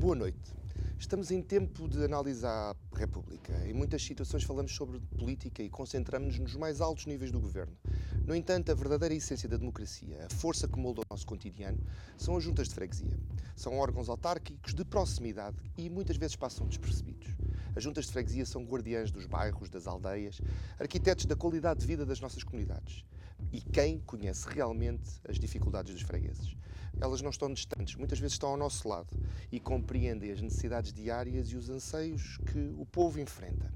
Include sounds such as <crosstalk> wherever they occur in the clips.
Boa noite. Estamos em tempo de análise à República. Em muitas situações falamos sobre política e concentramos-nos nos mais altos níveis do governo. No entanto, a verdadeira essência da democracia, a força que molda o nosso cotidiano, são as juntas de freguesia. São órgãos autárquicos de proximidade e muitas vezes passam despercebidos. As juntas de freguesia são guardiãs dos bairros, das aldeias, arquitetos da qualidade de vida das nossas comunidades e quem conhece realmente as dificuldades dos fregueses. Elas não estão distantes, muitas vezes estão ao nosso lado e compreendem as necessidades diárias e os anseios que o povo enfrenta.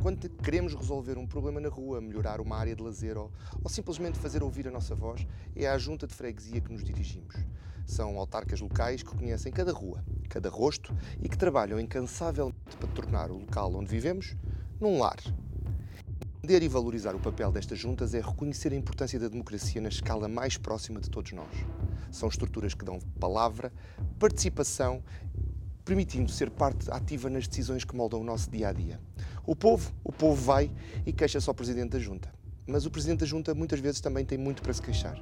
Quando queremos resolver um problema na rua, melhorar uma área de lazer ou, ou simplesmente fazer ouvir a nossa voz, é à junta de freguesia que nos dirigimos. São autarcas locais que conhecem cada rua, cada rosto e que trabalham incansavelmente para tornar o local onde vivemos num lar, Entender e valorizar o papel destas juntas é reconhecer a importância da democracia na escala mais próxima de todos nós. São estruturas que dão palavra, participação, permitindo ser parte ativa nas decisões que moldam o nosso dia a dia. O povo, o povo vai e queixa-se ao Presidente da Junta. Mas o Presidente da Junta muitas vezes também tem muito para se queixar.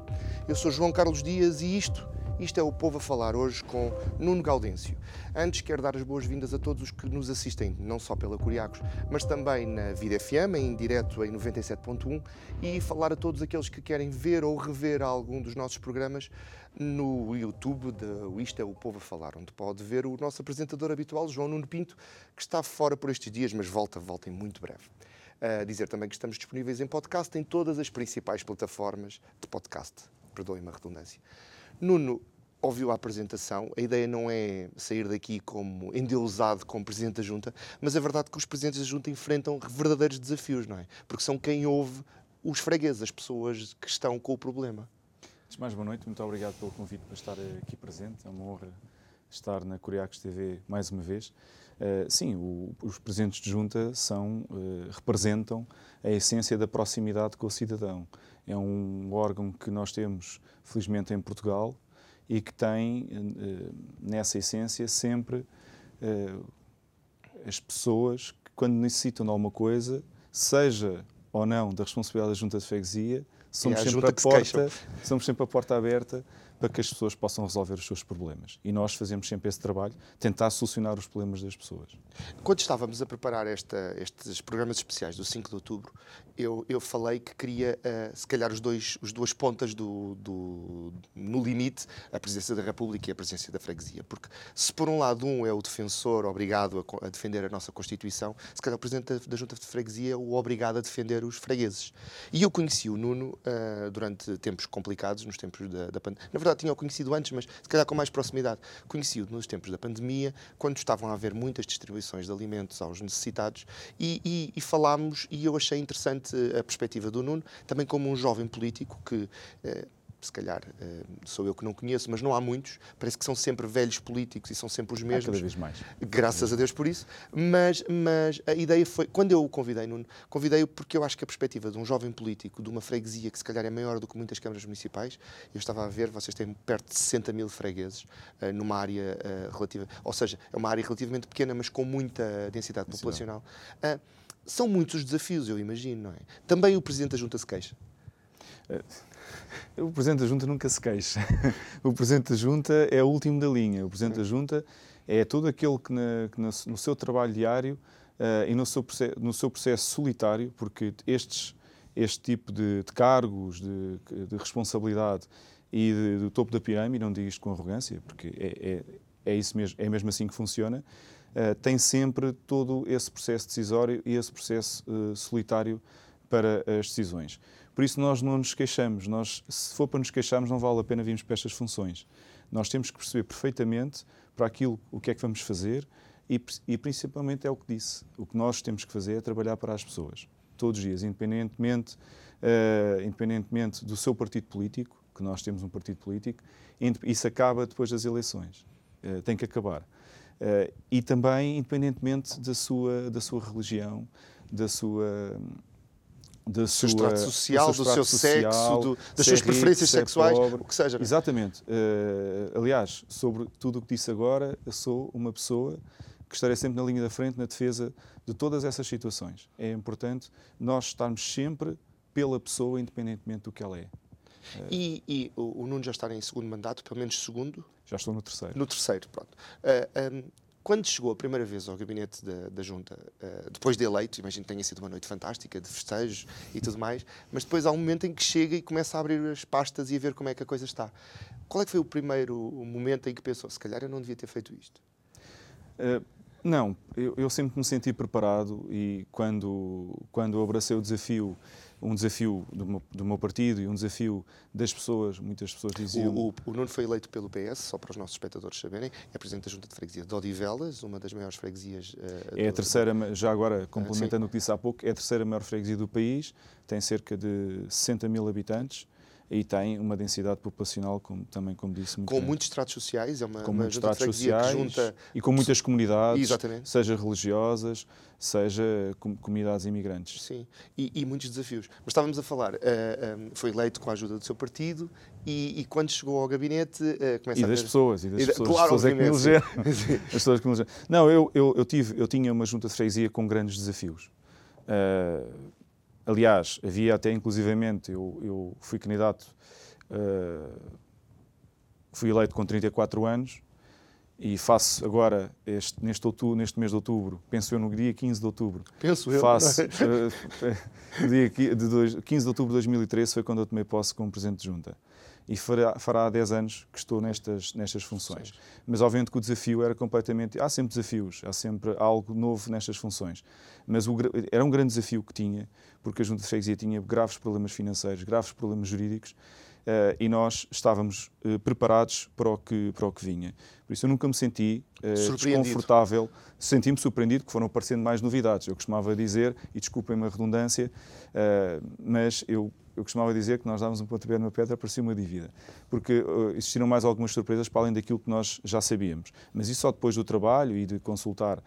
Eu sou João Carlos Dias e isto isto é o Povo a Falar hoje com Nuno Gaudêncio. Antes quero dar as boas-vindas a todos os que nos assistem, não só pela Curiacos, mas também na Vida FM, em direto em 97.1 e falar a todos aqueles que querem ver ou rever algum dos nossos programas no YouTube de Isto é o Povo a Falar, onde pode ver o nosso apresentador habitual, João Nuno Pinto, que está fora por estes dias, mas volta, volta em muito breve. Dizer também que estamos disponíveis em podcast em todas as principais plataformas de podcast. Perdoem-me a redundância. Nuno ouviu a apresentação, a ideia não é sair daqui como endeusado como Presidente da Junta, mas é verdade que os Presidentes da Junta enfrentam verdadeiros desafios, não é? Porque são quem ouve os fregueses, as pessoas que estão com o problema. Antes mais, boa noite, muito obrigado pelo convite para estar aqui presente, é uma honra estar na Curiacos TV mais uma vez. Uh, sim, o, os presidentes de junta são, uh, representam a essência da proximidade com o cidadão. É um órgão que nós temos, felizmente, em Portugal e que tem, uh, nessa essência, sempre as pessoas que, quando necessitam de alguma coisa, seja ou não da responsabilidade da junta de freguesia, somos sempre, a porta, somos sempre a porta aberta para que as pessoas possam resolver os seus problemas. E nós fazemos sempre esse trabalho, tentar solucionar os problemas das pessoas. Quando estávamos a preparar esta, estes programas especiais do 5 de outubro, eu, eu falei que queria, uh, se calhar, os dois, os duas pontas do, do, no limite, a presidência da República e a presidência da freguesia. Porque se, por um lado, um é o defensor obrigado a, a defender a nossa Constituição, se calhar o presidente da, da, Junta de Freguesia é o obrigado a defender os fregueses. E eu conheci o Nuno uh, durante tempos complicados, nos tempos da, da pandemia verdade tinha-o conhecido antes, mas se calhar com mais proximidade. Conheci-o nos tempos da pandemia, quando estavam a haver muitas distribuições de alimentos aos necessitados, e, e, e falámos, e eu achei interessante a perspectiva do Nuno, também como um jovem político que. Eh, se calhar eh, sou eu que não conheço, mas não há muitos. Parece que são sempre velhos políticos e são sempre os mesmos. cada vez mais. Graças a Deus por isso. Mas, mas a ideia foi, quando eu o convidei, Nuno, convidei-o porque eu acho que a perspectiva de um jovem político, de uma freguesia que se calhar é maior do que muitas câmaras municipais, eu estava a ver, vocês têm perto de 60 mil fregueses uh, numa área uh, relativa, ou seja, é uma área relativamente pequena, mas com muita densidade populacional. São muitos os desafios, eu imagino, não é? Também o Presidente da Junta se queixa. <laughs> O Presidente da Junta nunca se queixa. <laughs> O Presidente da Junta é o último da linha. O Presidente da Junta é todo aquele que, na, que no seu trabalho diário uh, e no seu, processo, no seu processo solitário, porque estes, este tipo de, de cargos, de, de, responsabilidade e de, do topo da pirâmide, não digo isto com arrogância, porque é, é, é, isso mesmo, é mesmo assim que funciona, uh, tem sempre todo esse processo decisório e esse processo uh, solitário para as decisões. Por isso nós não nos queixamos. Nós, se for para nos queixarmos, não vale a pena virmos para estas funções. Nós temos que perceber perfeitamente para aquilo o que é que vamos fazer e, e principalmente é o que disse. O que nós temos que fazer é trabalhar para as pessoas, todos os dias, independentemente, uh, independentemente do seu partido político, que nós temos um partido político, isso acaba depois das eleições. Uh, tem que acabar. Uh, e também, independentemente da sua, da sua religião, da sua. Da do seu sua, social, do seu, do seu social, sexo, do, das suas preferências sexuais, pobre. o que seja. Exatamente. Uh, aliás, sobre tudo o que disse agora, eu sou uma pessoa que estarei sempre na linha da frente na defesa de todas essas situações. É importante nós estarmos sempre pela pessoa, independentemente do que ela é. E, e o, o Nuno já está em segundo mandato, pelo menos segundo? Já estou no terceiro. No terceiro, pronto. Uh, ah, um, quando chegou a primeira vez ao gabinete da, da Junta, uh, depois de eleito, imagino que tenha sido uma noite fantástica, de festejos e tudo mais, mas depois há um momento em que chega e começa a abrir as pastas e a ver como é que a coisa está. Qual é que foi o primeiro momento em que pensou, se calhar eu não devia ter feito isto? Uh, não, eu, eu, sempre me senti preparado e quando, quando abracei o desafio, um desafio do meu, do meu, partido e um desafio das pessoas, muitas pessoas diziam... O, o, o Nuno foi eleito pelo PS, só para os nossos espectadores saberem, é Presidente da Junta de Freguesia de Odivelas, uma das maiores freguesias... Uh, é a terceira, já agora complementando uh, o que disse há pouco, é a terceira maior freguesia do país, tem cerca de 60 mil habitantes, e tem uma densidade populacional, como, também como disse, muito Com grande. muitos estratos sociais, é uma, com uma muitos estratos sociais junta... e com muitas comunidades, Exatamente. seja religiosas, seja com, comunidades imigrantes. Sim, e, e, muitos desafios. Mas estávamos a falar, uh, eh, um, eh, foi eleito com a ajuda do seu partido e, e quando chegou ao gabinete uh, começa e a das pessoas, e das e pessoas, claro, pessoas é que me elegeram. <laughs> As pessoas que me elegeram. Não, eu, eu, eu, tive, eu tinha uma junta de freguesia com grandes desafios. Uh, aliás, havia até inclusivamente, eu, eu fui candidato Uh, fui eleito com 34 anos e faço agora, este, neste, outubro, neste mês de outubro, penso eu no dia 15 de outubro. Penso eu. Faço, uh, <laughs> dia 15 de outubro de 2013 foi quando eu tomei posse como Presidente de Junta. E fará, fará 10 anos que estou nestas, nestas funções. Mas obviamente que o desafio era completamente. Há sempre desafios, há sempre algo novo nestas funções. Mas o, era um grande desafio que tinha, porque a Junta de Freguesia tinha graves problemas financeiros, graves problemas jurídicos Uh, e nós estávamos uh, preparados para o, que, para o que vinha. Por isso eu nunca me senti uh, desconfortável, senti-me surpreendido que foram aparecendo mais novidades. Eu costumava dizer, e desculpem-me a redundância, mas eu, eu costumava dizer que nós dávamos um pontapé numa pedra, parecia uma dívida. Porque existiram mais algumas surpresas para além daquilo que nós já sabíamos. Mas isso só depois do trabalho e de consultar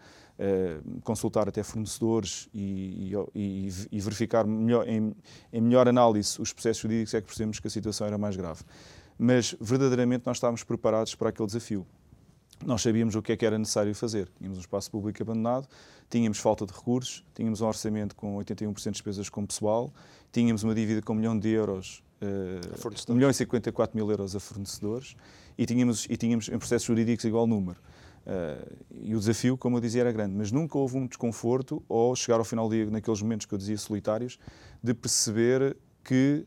consultar até fornecedores e, e, e verificar melhor, em, em, melhor análise os processos jurídicos é que percebemos que a situação era mais grave. Mas verdadeiramente nós estávamos preparados para aquele desafio. Nós sabíamos o que é que era necessário fazer. Tínhamos um espaço público abandonado, tínhamos falta de recursos, tínhamos um orçamento com 81% de despesas com pessoal, tínhamos uma dívida com um milhão de euros, uh, 1 milhão e 54 mil euros a fornecedores e tínhamos, e tínhamos em processos jurídicos igual número. Uh, e o desafio, como eu dizia, era grande, mas nunca houve um desconforto ou chegar ao final do dia, naqueles momentos que eu dizia solitários, de perceber que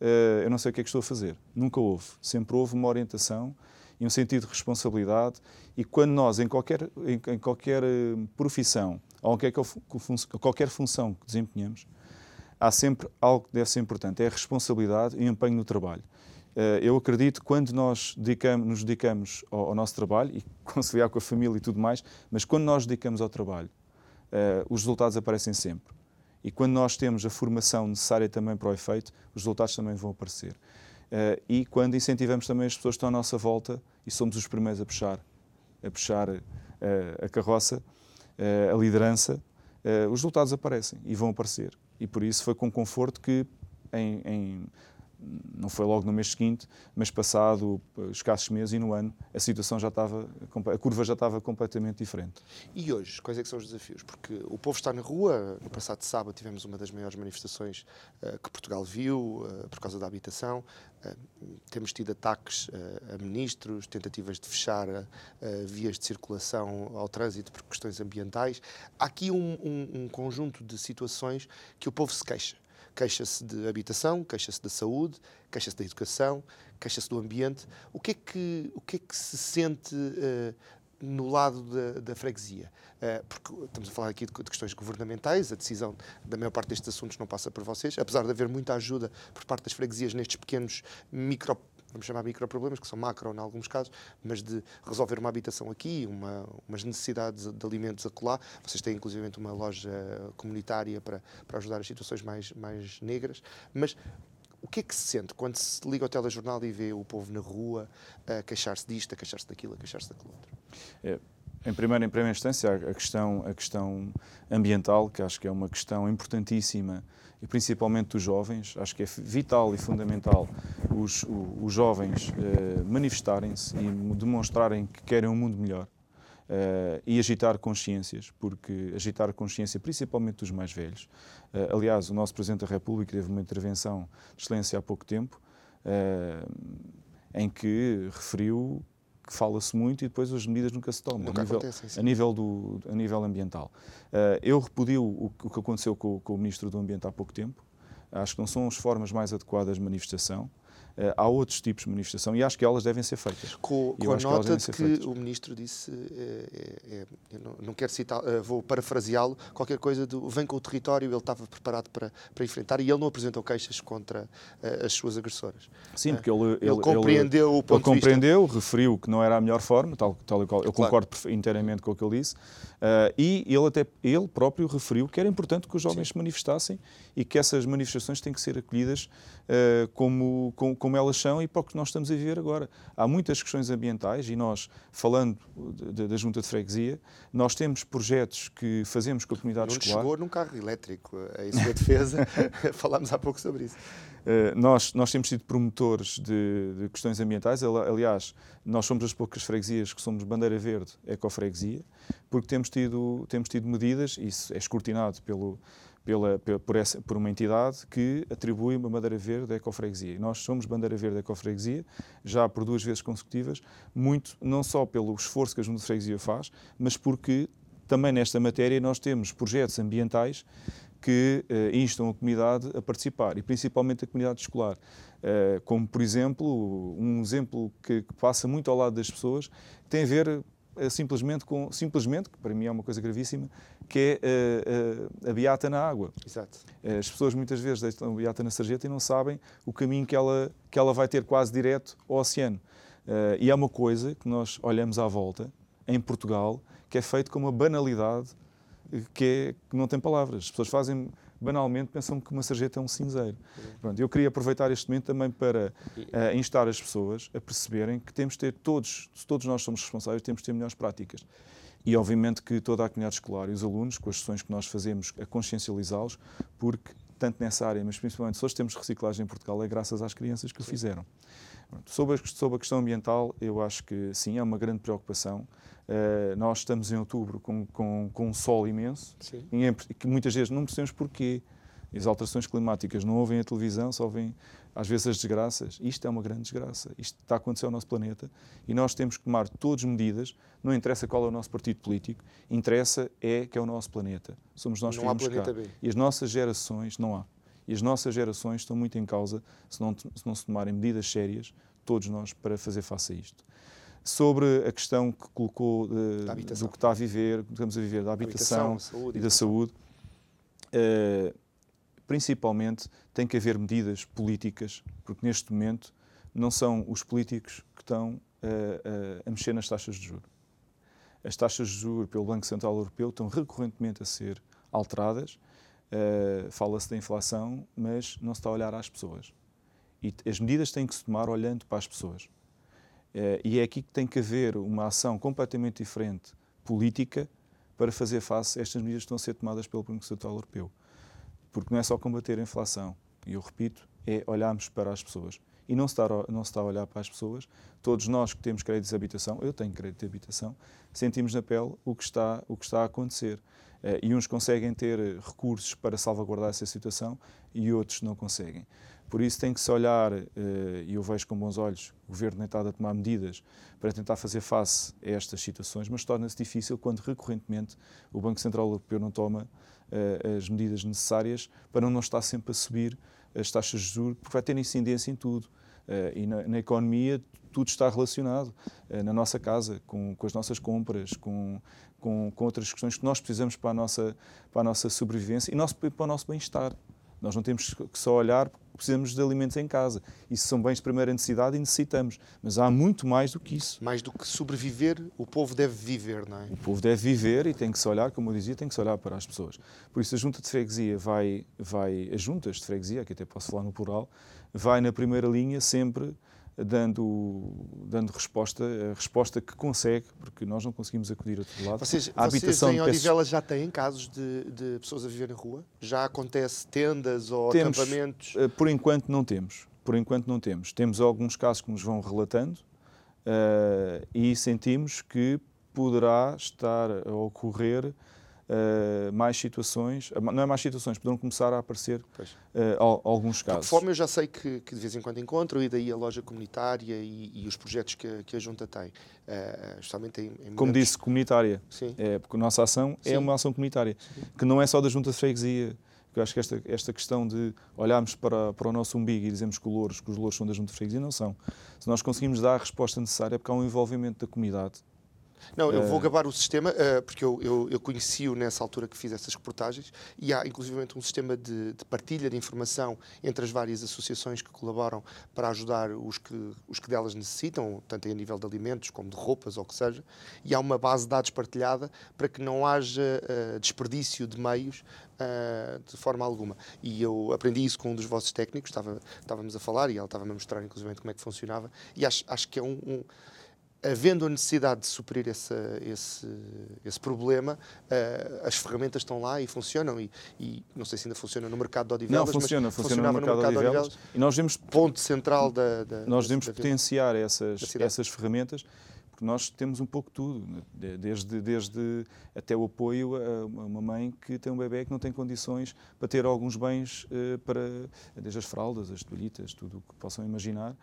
uh, eu não sei o que é que estou a fazer. Nunca houve. Sempre houve uma orientação e um sentido de responsabilidade. E quando nós, em qualquer, em, em qualquer eh, profissão ou qualquer, qualquer função que desempenhamos, há sempre algo que deve ser importante: é a responsabilidade e o empenho no trabalho. Eh, eu acredito que quando nós dedicamos, nos dedicamos ao, ao, nosso trabalho e <laughs> conciliar com a família e tudo mais, mas quando nós dedicamos ao trabalho, uh, os resultados aparecem sempre. E quando nós temos a formação necessária também para o efeito, os resultados também vão aparecer. Uh, e quando incentivamos também as pessoas que estão à nossa volta e somos os primeiros a puxar, a puxar a carroça, a liderança, os resultados aparecem e vão aparecer. E por isso foi com conforto que em, em não foi logo no mês seguinte, mas passado escassos meses e no ano, a situação já estava, a curva já estava completamente diferente. E hoje, quais é são os desafios? Porque o povo está na rua, no passado sábado tivemos uma das maiores manifestações uh, que Portugal viu, uh, por causa da habitação, uh, temos tido ataques a ministros, tentativas de fechar vias de circulação ao trânsito por questões ambientais. Há aqui um, um, um conjunto de situações que o povo se queixa queixa-se de habitação, queixa-se da saúde, queixa-se da educação, queixa-se do ambiente. O que é que, o que, é que se sente uh, no lado da, da freguesia? Uh, porque estamos a falar aqui de, de, questões governamentais, a decisão da maior parte destes assuntos não passa por vocês, apesar de haver muita ajuda por parte das freguesias nestes pequenos micro vamos chamar microproblemas, que são macro em alguns casos, mas de resolver uma habitação aqui, uma, umas necessidades de alimentos acolá. Vocês têm inclusive uma loja comunitária para, para ajudar as situações mais, mais negras. Mas o que é que se sente quando se liga ao telejornal e vê o povo na rua a queixar-se disto, a queixar-se daquilo, a queixar-se daquilo outro? É, em primeira, em primeira instância, a questão, a questão ambiental, que acho que é uma questão importantíssima, e principalmente dos jovens, acho que é vital e fundamental os, os jovens eh, manifestarem-se e demonstrarem que querem um mundo melhor. Uh, e agitar consciências, porque agitar consciência principalmente dos mais velhos. Uh, aliás, o nosso Presidente da República teve uma intervenção de excelência há pouco tempo, uh, em que referiu que fala-se muito e depois as medidas nunca se tomam nunca a, nível, a, nível do, a nível ambiental. Uh, eu repudio o, o, que aconteceu com, com, o Ministro do Ambiente há pouco tempo. Acho que não são as formas mais adequadas de manifestação. Uh, há outros tipos de manifestação e acho que elas devem ser feitas. Com, com a nota de que feitas. o Ministro disse, é, é, não, não, quero citar, uh, vou parafraseá-lo, qualquer coisa do vem com o território, ele estava preparado para, para enfrentar e ele não apresentou queixas contra uh, as suas agressoras. Sim, porque ele, ele, ele compreendeu ele, o ponto ele compreendeu, referiu que não era a melhor forma, tal, tal e qual, eu claro. concordo inteiramente com o que ele disse, e ele até ele próprio referiu que era importante que os jovens Sim. se manifestassem e que essas manifestações têm que ser acolhidas como, como como elas são e para o que nós estamos a viver agora. Há muitas questões ambientais e nós, falando da Junta de Freguesia, nós temos projetos que fazemos com a comunidade Não escolar. chegou num carro elétrico, é isso a defesa, <laughs> <laughs> falámos há pouco sobre isso. Uh, nós, nós temos sido promotores de, de, questões ambientais. Aliás, nós somos as poucas freguesias que somos bandeira verde ecofreguesia, porque temos tido, temos tido medidas, isso é escrutinado pelo, pela, por, essa, por uma entidade que atribui uma bandeira verde da ecofreguesia. E nós somos bandeira verde da ecofreguesia já por duas vezes consecutivas, muito não só pelo esforço que a Junta de Freguesia faz, mas porque também nesta matéria nós temos projetos ambientais que uh, instam a comunidade a participar, e principalmente a comunidade escolar. Uh, como, por exemplo, um exemplo que, que, passa muito ao lado das pessoas, tem a ver simplesmente com, simplesmente, que para mim é uma coisa gravíssima, que é a, a, a beata na água. Exato. As pessoas muitas vezes deixam a beata na sarjeta e não sabem o caminho que ela, que ela vai ter quase direto ao oceano. Uh, e é uma coisa que nós olhamos à volta, em Portugal, que é feito com uma banalidade que, é, que não tem palavras. As pessoas fazem banalmente pensam que uma sarjeta é um cinzeiro. Pronto, eu queria aproveitar este momento também para uh, instar as pessoas a perceberem que temos de ter todos, se todos nós somos responsáveis, temos de ter melhores práticas. E, obviamente, que toda a comunidade escolar e os alunos, com as sessões que nós fazemos, a consciencializá-los, porque, tanto nessa área, mas principalmente se hoje temos reciclagem em Portugal, é graças às crianças que o fizeram. Sobre a, sobre a questão ambiental, eu acho que sim, é uma grande preocupação. Uh, nós estamos em outubro com, com, com um sol imenso, sim. que muitas vezes não percebemos porquê. As alterações climáticas não ouvem a televisão, só ouvem às vezes as desgraças. Isto é uma grande desgraça. Isto está a acontecer ao nosso planeta e nós temos que tomar todas medidas. Não interessa qual é o nosso partido político, interessa é que é o nosso planeta. Somos nós não que vivemos cá. B. E as nossas gerações, não há. E as nossas gerações estão muito em causa se não, se não se tomarem medidas sérias, todos nós, para fazer face a isto. Sobre a questão que colocou uh, do que está a viver, que estamos a viver, da habitação, habitação saúde, e da saúde, uh, principalmente tem que haver medidas políticas, porque neste momento não são os políticos que estão a, a, a mexer nas taxas de juros. As taxas de juros pelo Banco Central Europeu estão recorrentemente a ser alteradas. Uh, Fala-se da inflação, mas não se está a olhar às pessoas. E as medidas têm que se tomar olhando para as pessoas. Uh, e é aqui que tem que haver uma ação completamente diferente, política, para fazer face a estas medidas que estão a ser tomadas pelo Banco Central Europeu. Porque não é só combater a inflação, e eu repito, é olharmos para as pessoas. E não se, está, não está a olhar para as pessoas. Todos nós que temos créditos de habitação, eu tenho crédito de habitação, sentimos na pele o que está, o que está a acontecer. Uh, e uns conseguem ter recursos para salvaguardar essa situação e outros não conseguem. Por isso tem que se olhar, uh, e eu vejo com bons olhos, o Governo tem estado a tomar medidas para tentar fazer face a estas situações, mas torna-se difícil quando recorrentemente o Banco Central Europeu não toma as medidas necessárias para não estar sempre a subir as taxas de juros, porque vai ter incidência em tudo. Uh, e na, na, economia tudo está relacionado. Uh, na nossa casa, com, com as nossas compras, com, com, com, outras questões que nós precisamos para a nossa, para a nossa sobrevivência e nosso, para o nosso bem-estar. Nós não temos que só olhar precisamos de alimentos em casa. Isso são bens de primeira necessidade e necessitamos. Mas há muito mais do que isso. Mais do que sobreviver, o povo deve viver, não é? O povo deve viver e tem que se olhar, como eu dizia, tem que se olhar para as pessoas. Por isso a junta de freguesia vai, vai as juntas de freguesia, aqui até posso falar no plural, vai na primeira linha sempre dando, dando resposta, a resposta que consegue, porque nós não conseguimos acudir a todo lado. Vocês, a habitação vocês em Odivelas já têm casos de, de, pessoas a viver na rua? Já acontece tendas ou temos, acampamentos? Eh, por enquanto não temos. Por enquanto não temos. Temos alguns casos que nos vão relatando uh, e sentimos que poderá estar a ocorrer uh, mais situações, não é mais situações, poderão começar a aparecer uh, alguns casos. De forma eu já sei que, que, de vez em quando encontro, e daí a loja comunitária e, e os projetos que, que, a Junta tem, uh, justamente em, em Como disse, comunitária, Sim. É, porque a nossa ação é Sim. é uma ação comunitária, Sim. que não é só da Junta de Freguesia, eu acho que esta, esta questão de olharmos para, para o nosso umbigo e dizemos que, louros, que os louros são da Junta de Freguesia, não são. Se nós conseguimos dar a resposta necessária, é porque há um envolvimento da comunidade não, eu vou eh, gabar o sistema, uh, porque eu, eu, eu conheci-o nessa altura que fiz essas reportagens, e há inclusivamente um sistema de, de, partilha de informação entre as várias associações que colaboram para ajudar os que, os que delas necessitam, tanto a nível de alimentos como de roupas ou o que seja, e há uma base de dados partilhada para que não haja uh, desperdício de meios uh, de forma alguma. E eu aprendi isso com um dos vossos técnicos, estava, estávamos a falar e ele estava-me a mostrar inclusivamente como é que funcionava, e acho, acho que é um, um havendo a necessidade de suprir esse, esse, esse problema, uh, as ferramentas estão lá e funcionam. E, e, não sei se ainda funciona no mercado de Odivelas, não, funciona, mas funciona no mercado, no mercado de Odivelas. E nós devemos, ponto central da, da Nós devemos potenciar essas, essas ferramentas porque nós temos um pouco tudo, desde, desde até o apoio a uma mãe que tem um bebê que não tem condições para ter alguns bens uh, para, desde as fraldas, as toalhitas, tudo o que possam imaginar,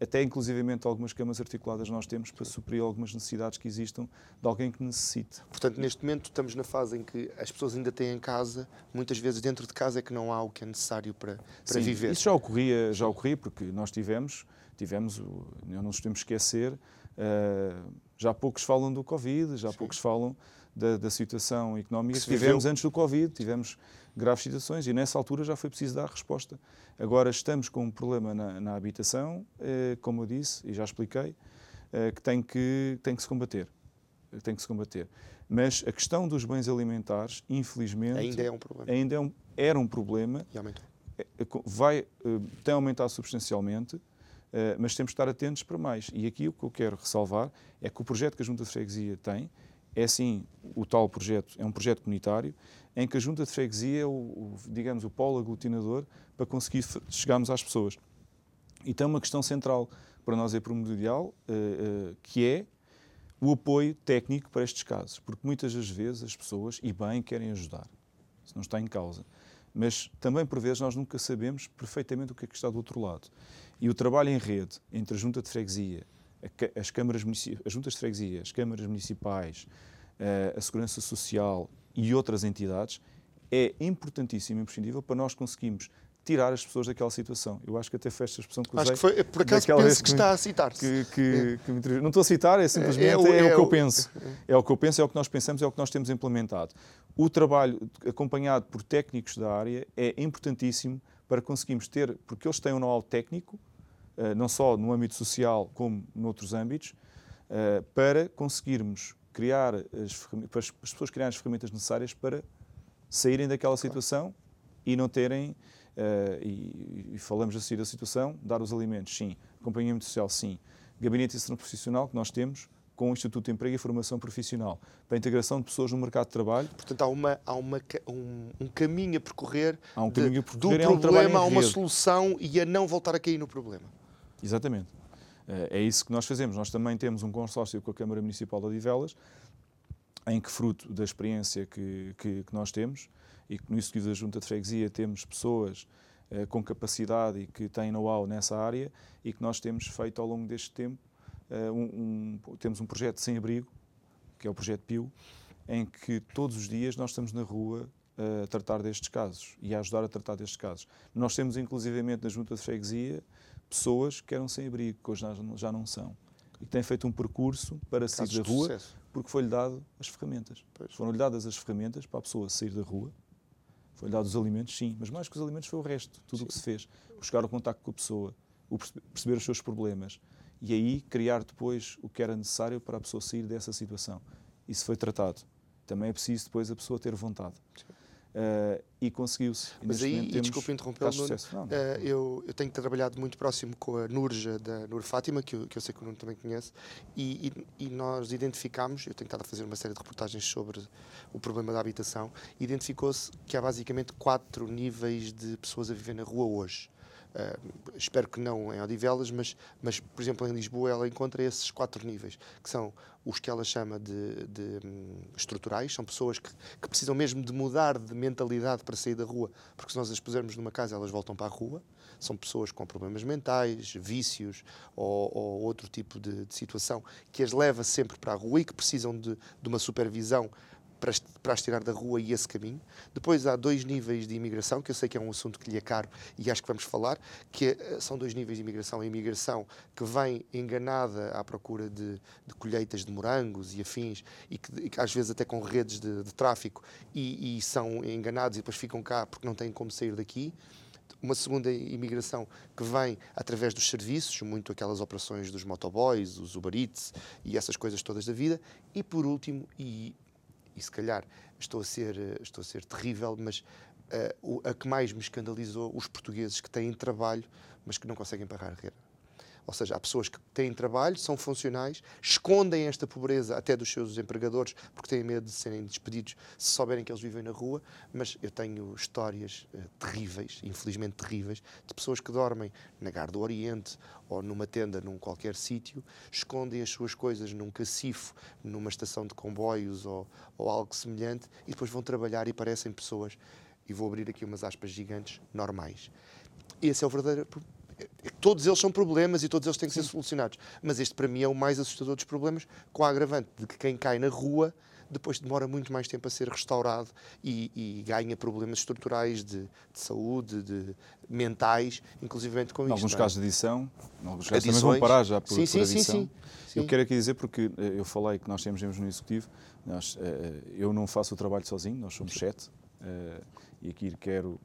até inclusivamente algumas camas articuladas nós temos para suprir algumas necessidades que existam de alguém que necessite. Portanto, neste momento estamos na fase em que as pessoas ainda têm em casa, muitas vezes dentro de casa é que não há o que é necessário para, para Sim, viver. Isso já ocorria, já ocorria porque nós tivemos, tivemos, não nos temos esquecer, uh, já poucos falam do Covid, já Sim. poucos falam da, da situação económica que, que tivemos viveu. antes do Covid, tivemos graves situações e nessa altura já foi preciso dar resposta. Agora estamos com um problema na, na habitação, eh, como eu disse e já expliquei, eh, que, tem que tem que se combater. Tem que se combater. Mas a questão dos bens alimentares, infelizmente, ainda é um problema. Ainda é um, era um problema. E aumentou. É, vai, eh, tem aumentado substancialmente, mas temos que estar atentos para mais. E aqui o que eu quero ressalvar é que o projeto que a Junta de Freguesia tem é sim o tal projeto, é um projeto comunitário, em que a Junta de Freguesia é o, o digamos, o polo aglutinador para conseguir chegarmos às pessoas. E tem uma questão central para nós é primordial, uh, uh, que é o apoio técnico para estes casos, porque muitas das vezes as pessoas, e bem, querem ajudar, isso não está em causa. Mas também, por vezes, nós nunca sabemos perfeitamente o que é que está do outro lado. E o trabalho em rede entre a Junta de Freguesia, as câmaras as juntas de freguesia, as câmaras municipais, eh, a segurança social e outras entidades, é importantíssimo e imprescindível para nós conseguirmos tirar as pessoas daquela situação. Eu acho que até fecha a expressão que usei. Acho que foi, por acaso penso que, que está a citar-se. Que, que, é. que não estou a citar, é simplesmente é, o, é, é o que eu penso. É o que eu penso, é o que nós pensamos, é o que nós temos implementado. O trabalho acompanhado por técnicos da área é importantíssimo para conseguirmos ter, porque eles têm um know-how técnico, não só no âmbito social como noutros âmbitos, eh, para conseguirmos criar as, para as pessoas criarem as ferramentas necessárias para saírem daquela situação e não terem, uh, e, e, falamos assim da situação, dar os alimentos, sim, acompanhamento social, sim, gabinete de inserção profissional que nós temos com o Instituto de Emprego e Formação Profissional, para a integração de pessoas no mercado de trabalho. Portanto, há, uma, há uma, um, um caminho a percorrer, há um caminho de, a percorrer do é um problema a uma solução e a não voltar a cair no problema. Exatamente. Eh, é isso que nós fazemos. Nós também temos um consórcio com a Câmara Municipal de Odivelas, em que, fruto da experiência que, que, que nós temos, e que no Instituto da Junta de Freguesia temos pessoas eh, com capacidade e que têm know-how nessa área, e que nós temos feito ao longo deste tempo, eh, um, um, temos um projeto sem abrigo, que é o projeto PIO, em que todos os dias nós estamos na rua eh, a tratar destes casos e a ajudar a tratar destes casos. Nós temos inclusivamente na Junta de Freguesia pessoas que eram sem abrigo, que hoje já não são, e que têm feito um percurso para sair da rua, sucesso. porque foi-lhe dado as ferramentas. Foram-lhe dadas as ferramentas para a pessoa sair da rua, Foi dado os alimentos, sim, mas mais que os alimentos foi o resto, tudo o que se fez. Buscar o contacto com a pessoa, perceber os seus problemas e aí criar depois o que era necessário para a pessoa sair dessa situação. Isso foi tratado. Também é preciso depois a pessoa ter vontade. Uh, e conseguiu-se. Mas aí, e desculpe interrompê-lo, uh, eu, eu tenho trabalhado muito próximo com a Nurja da Nur Fátima, que eu, que eu sei que o Nuno também conhece, e, e, e, nós identificámos, eu tenho estado a fazer uma série de reportagens sobre o problema da habitação, identificou-se que há basicamente quatro níveis de pessoas a viver na rua hoje. Uh, espero que não em Odivelas, mas, mas, por exemplo, em Lisboa ela encontra esses quatro níveis, que são os que ela chama de, de um, estruturais, são pessoas que, que, precisam mesmo de mudar de mentalidade para sair da rua, porque se nós as pusermos numa casa, elas voltam para a rua. São pessoas com problemas mentais, vícios ou, ou outro tipo de, de, situação que as leva sempre para a rua e que precisam de, de uma supervisão para, para as tirar da rua e esse caminho. Depois há dois níveis de imigração, que eu sei que é um assunto que lhe é caro e acho que vamos falar, que é, são dois níveis de imigração. A imigração que vem enganada à procura de, de colheitas de morangos e afins, e que, e que às vezes até com redes de, de tráfico, e, e são enganados e depois ficam cá porque não têm como sair daqui uma segunda imigração que vem através dos serviços, muito aquelas operações dos motoboys, os Uber Eats e essas coisas todas da vida, e por último, e e se calhar estou a ser, eh, estou a ser terrível, mas uh, a que mais me escandalizou, os portugueses que têm trabalho, mas que não conseguem pagar a renda. Ou seja, há pessoas que têm trabalho, são funcionais, escondem esta pobreza até dos seus empregadores porque têm medo de serem despedidos se souberem que eles vivem na rua. Mas eu tenho histórias uh, terríveis, infelizmente terríveis, de pessoas que dormem na Gar do Oriente ou numa tenda num qualquer sítio, escondem as suas coisas num cacifo, numa estação de comboios ou, ou algo semelhante e depois vão trabalhar e parecem pessoas, e vou abrir aqui umas aspas gigantes, normais. Esse é o verdadeiro todos eles são problemas e todos eles têm que Sim. ser solucionados. Mas este, para mim, é o mais assustador dos problemas, com a agravante de que quem cai na rua depois demora muito mais tempo a ser restaurado e, e ganha problemas estruturais de, de, saúde, de mentais, inclusive com em isto. Alguns é? casos de adição, em alguns casos Adições. também vão parar já por, sim, sim, por adição. Sim, sim, Eu quero aqui dizer, porque eh, eu falei que nós temos no Executivo, nós, eh, eu não faço o trabalho sozinho, nós somos sete, eh, e aqui quero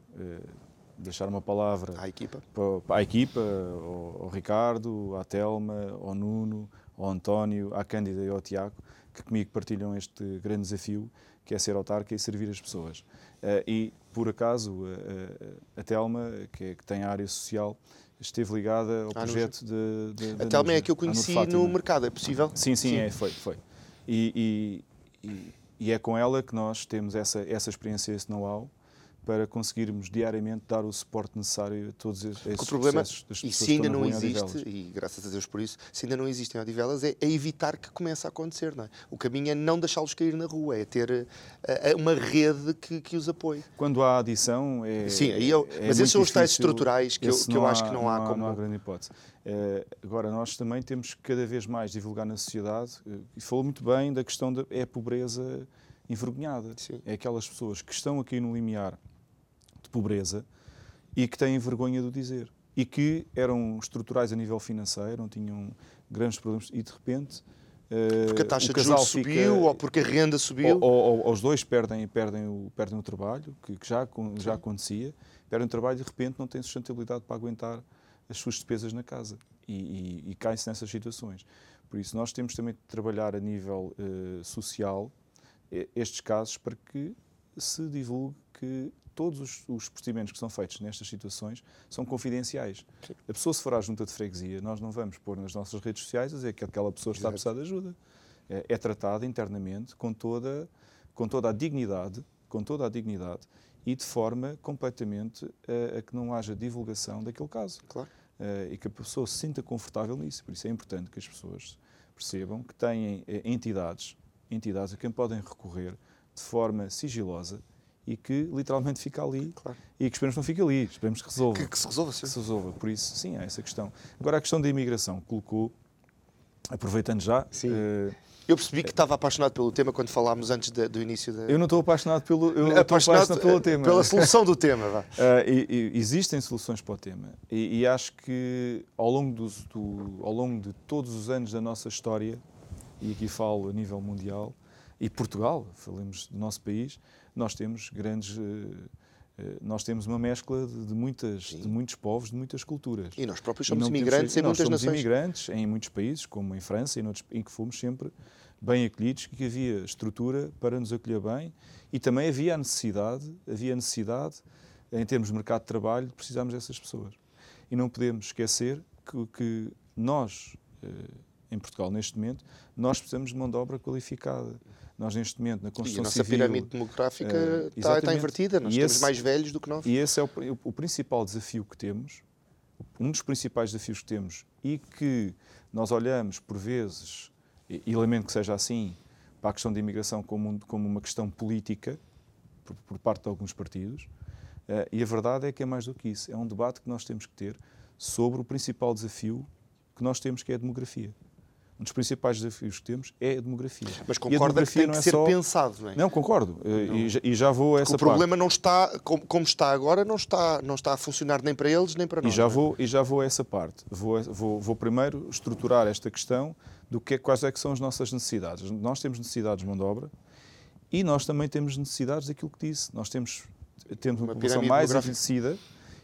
deixar uma palavra à equipa, para, à equipa ao, ao, Ricardo, à Telma, ao Nuno, ao António, à Cândida e ao Tiago, que comigo partilham este grande desafio, que é ser autarca e servir as pessoas. Uh, e, por acaso, uh, a Telma, que, é, que, tem a área social, esteve ligada ao ah, projeto de, de, de, A Telma é que eu conheci no mercado, é possível? Sim, sim, sim. É, foi. foi. E, e, e, e, é com ela que nós temos essa, essa experiência, esse know-how, para conseguirmos diariamente dar o suporte necessário a todos esses Porque o problema, e se ainda não existe, e graças a Deus por isso, se ainda não existem odivelas, é, é evitar que comece a acontecer. Não é? O caminho é não deixá-los cair na rua, é ter uh, uma rede que, que os apoie. Quando há adição, é. Sim, aí eu, é mas esses são os tais estruturais que eu, que eu há, acho que não, não há, há, como. Não há grande hipótese. Uh, agora, nós também temos que cada vez mais divulgar na sociedade, uh, e falou muito bem da questão da é a pobreza envergonhada. Sim. É aquelas pessoas que estão aqui no limiar pobreza e que têm vergonha de o dizer. E que eram estruturais a nível financeiro, não tinham grandes problemas e de repente. Eh, porque a taxa de juros subiu fica, ou porque a renda subiu? Ou, ou, ou, os dois perdem, perdem, o, perdem o trabalho, que, que já, já acontecia, perdem o trabalho e de repente não têm sustentabilidade para aguentar as suas despesas na casa e, e, e caem-se nessas situações. Por isso, nós temos também de trabalhar a nível uh, social estes casos para que se divulgue que todos os, os, procedimentos que são feitos nestas situações são confidenciais. Sim. A pessoa, se for à junta de freguesia, nós não vamos pôr nas nossas redes sociais a dizer que aquela pessoa está a precisar de ajuda. É, é tratada internamente com toda, com toda a dignidade, com toda a dignidade e de forma completamente a, a que não haja divulgação daquele caso. Claro. Uh, e que a pessoa se sinta confortável nisso. Por isso é importante que as pessoas percebam que têm eh, entidades, entidades a quem podem recorrer de forma sigilosa e que literalmente fica ali claro. e que esperemos não fique ali, esperemos que resolva. Que, que, se resolva, sim. Que se resolva. Por isso, sim, há essa questão. Agora, a questão da imigração, colocou, aproveitando já. Sim. Uh, eu percebi que estava apaixonado pelo tema quando falámos antes de, do início da. Eu não estou apaixonado pelo, eu apaixonado, apaixonado pelo tema. Pela solução do tema. Vá. Uh, <laughs> e, e, existem soluções para o tema. E, e acho que ao longo, do, do, ao longo de todos os anos da nossa história, e aqui falo a nível mundial, e Portugal, falemos do nosso país, nós temos grandes uh, eh, nós temos uma mescla de, muitas, de muitos povos, de muitas culturas. E nós próprios somos imigrantes em muitas nações. somos imigrantes em muitos países, como em França, e noutros, em que fomos sempre bem acolhidos, que havia estrutura para nos acolher bem e também havia a necessidade, havia a necessidade, em termos de mercado de trabalho, de precisarmos dessas pessoas. E não podemos esquecer que, que nós, eh, em Portugal, neste momento, nós precisamos de mão de obra qualificada. Nós, neste momento, na construção civil... E a nossa civil, pirâmide demográfica uh, está, está, invertida. Nós temos esse, mais velhos do que novos. E esse é o, o, principal desafio que temos, um dos principais desafios que temos e que nós olhamos, por vezes, e, e lamento que seja assim, para a questão da imigração como, como uma questão política, por, por parte de alguns partidos, uh, e a verdade é que é mais do que isso. É um debate que nós temos que ter sobre o principal desafio que nós temos, que é a demografia um dos principais desafios que temos é a demografia. Mas concorda que tem que é ser só... pensado, não é? Não, concordo. Não. E, já vou a essa parte. O problema parte. não está, como, está agora, não está, não está a funcionar nem para eles, nem para nós. E já, é? vou, e já vou a essa parte. Vou, vou, vou primeiro estruturar esta questão do que, quais é que são as nossas necessidades. Nós temos necessidades de mão de obra e nós também temos necessidades daquilo que disse. Nós temos, temos uma, uma população mais envelhecida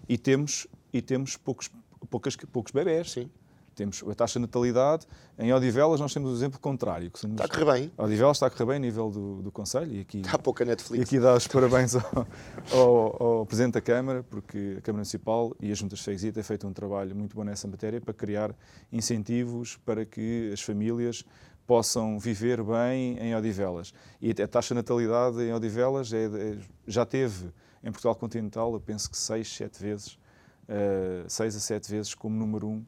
e temos, e temos poucos, poucas, poucos bebés. Sim temos a taxa de natalidade. Em Odivelas nós temos o exemplo contrário. Que. Está a correr bem. Odivelas está a correr bem a nível do, do Conselho. E aqui, Há pouca Netflix. E aqui dá os parabéns ao, ao, ao, Presidente da Câmara, porque a Câmara Municipal e as Juntas de Freguesia têm feito um trabalho muito bom nessa matéria para criar incentivos para que as famílias possam viver bem em Odivelas. E a taxa de natalidade em Odivelas é, é, já teve, em Portugal continental, eu penso que seis, sete vezes, uh, seis a sete vezes como número um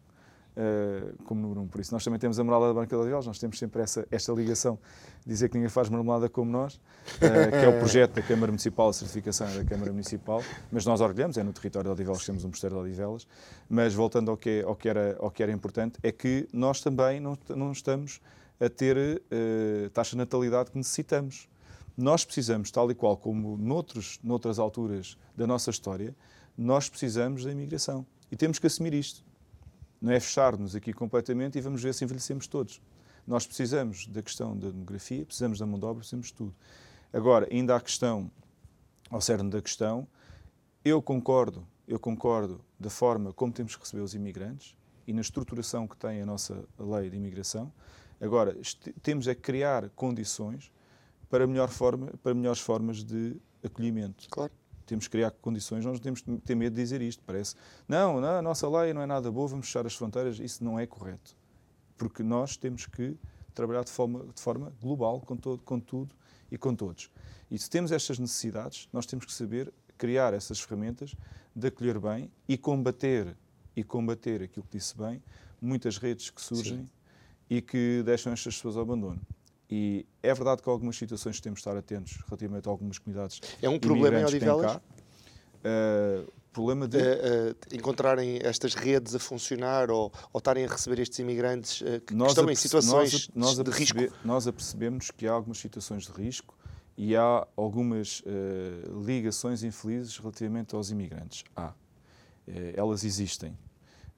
Uh, como número um. Por isso, nós também temos a morada da Banca de Odivelas, nós temos sempre essa, esta ligação de dizer que ninguém faz marmelada como nós, uh, que é o <laughs> projeto da Câmara Municipal, a certificação da Câmara Municipal, mas nós orgulhamos, é no território de Odivelas que temos um mosteiro de Odivelas, mas voltando ao que, ao que, era, ao que era importante, é que nós também não, não estamos a ter uh, taxa de natalidade que necessitamos. Nós precisamos, tal e qual como noutros, noutras alturas da nossa história, nós precisamos da imigração. E temos que assumir isto não é fechar-nos aqui completamente e vamos ver se envelhecemos todos. Nós precisamos da questão da demografia, precisamos da mão de obra, precisamos de tudo. Agora, ainda a questão, ao cerne da questão, eu concordo, eu concordo da forma como temos que receber os imigrantes e na estruturação que tem a nossa lei de imigração. Agora, temos é que criar condições para, melhor forma, para melhores formas de acolhimento. Claro temos que criar condições, nós não temos que ter medo de dizer isto. Parece, não, não, a nossa lei não é nada boa, vamos fechar as fronteiras. Isso não é correto. Porque nós temos que trabalhar de forma, de forma global com, todo, com tudo e com todos. E se temos estas necessidades, nós temos que saber criar essas ferramentas de acolher bem e combater, e combater aquilo que disse bem, muitas redes que surgem Sim. e que deixam estas pessoas ao abandono. E é verdade que algumas situações temos de estar atentos relativamente a algumas comunidades. É um problema em Odivelas? Uh, problema de. Uh, uh, encontrarem estas redes a funcionar ou, ou estarem a receber estes imigrantes que nós estão em situações nós, nós de risco? Nós apercebemos que há algumas situações de risco e há algumas ligações infelizes relativamente aos imigrantes. Há. elas existem.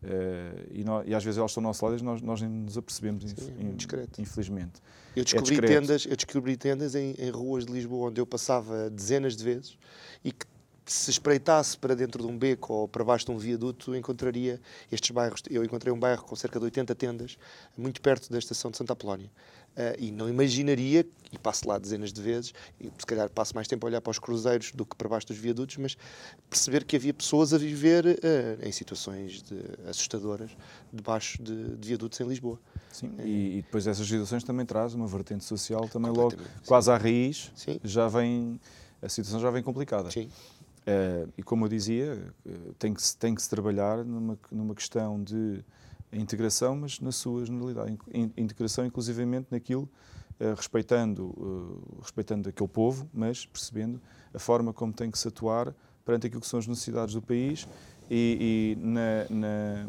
Uh, e, nós, e, às vezes elas estão ao nosso lado e nós, nós nem nos apercebemos, Sim, in, infelizmente. Eu descobri é tendas, eu descobri tendas em, em, ruas de Lisboa onde eu passava dezenas de vezes e que se espreitasse para dentro de um beco ou para baixo de um viaduto, encontraria estes bairros. Eu encontrei um bairro com cerca de 80 tendas, muito perto da estação de Santa Apolónia. Uh, e não imaginaria, e passo lá dezenas de vezes, e se calhar passo mais tempo a olhar para os cruzeiros do que para baixo dos viadutos, mas perceber que havia pessoas a viver uh, em situações de, assustadoras debaixo de, de, viadutos em Lisboa. Sim, uh, e, e, depois essas situações também trazem uma vertente social também logo, sim. quase à raiz, sim. já vem, a situação já vem complicada. Sim. E como eu dizia, tem que, tem que se trabalhar numa, numa questão de integração, mas na sua generalidade. Integração, inclusivamente, naquilo, uh, respeitando, uh, respeitando aquele povo, mas percebendo a forma como tem que se atuar perante aquilo que são as necessidades do país e, e na, na,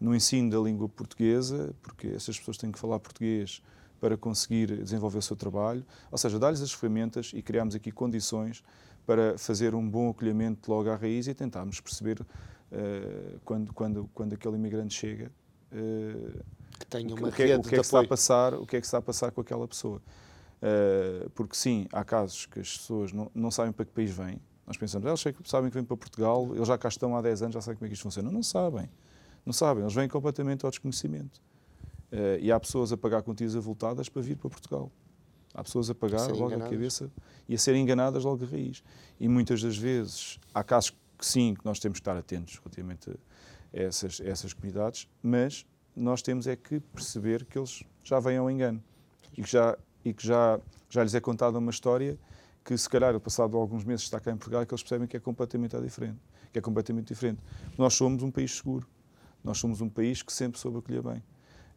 no ensino da língua portuguesa, porque essas pessoas têm que falar português para conseguir desenvolver o seu trabalho, ou seja, dar-lhes as ferramentas e criarmos aqui condições para fazer um bom acolhimento logo à raiz e tentarmos perceber uh, quando, quando, quando aquele imigrante chega, uh, que tenha uma o que, é, o que é que está a passar, o que é que está a passar com aquela pessoa. Uh, porque sim, há casos que as pessoas não, não sabem para que país vêm, Nós pensamos, eles sabem que vêm para Portugal, eles já cá estão há 10 anos, já sabem como é que isto funciona. Não sabem. Não sabem. Eles vêm completamente ao desconhecimento. Uh, e há pessoas a pagar quantias avultadas para vir para Portugal. Há pessoas a pagar logo enganadas. a cabeça e a serem enganadas logo de raiz. E muitas das vezes, há casos que sim, que nós temos que estar atentos relativamente a essas, a essas comunidades, mas nós temos é que perceber que eles já vêm ao engano e que já, e que já, já lhes é contada uma história que se calhar, passado alguns meses está cá em Portugal, que eles percebem que é completamente diferente. Que é completamente diferente. Nós somos um país seguro. Nós somos um país que sempre soube acolher bem.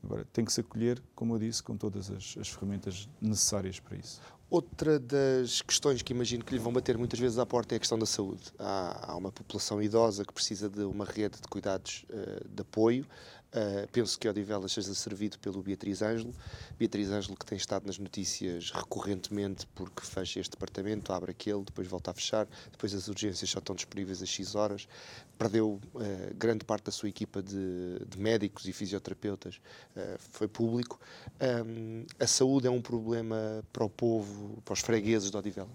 Agora, tem que se acolher, como eu disse, com todas as, as ferramentas necessárias para isso. Outra das questões que imagino que lhe vão bater muitas vezes à porta é a questão da saúde. Há, há uma população idosa que precisa de uma rede de cuidados uh, de apoio. Uh, penso que Odivelas seja servido pelo Beatriz Ângelo. Beatriz Ângelo que tem estado nas notícias recorrentemente porque fecha este departamento, abre aquele, depois volta a fechar, depois as urgências só estão disponíveis às X horas. Perdeu uh, grande parte da sua equipa de, de médicos e fisioterapeutas, uh, foi público. Um, a saúde é um problema para o povo, para os fregueses de Odivelas?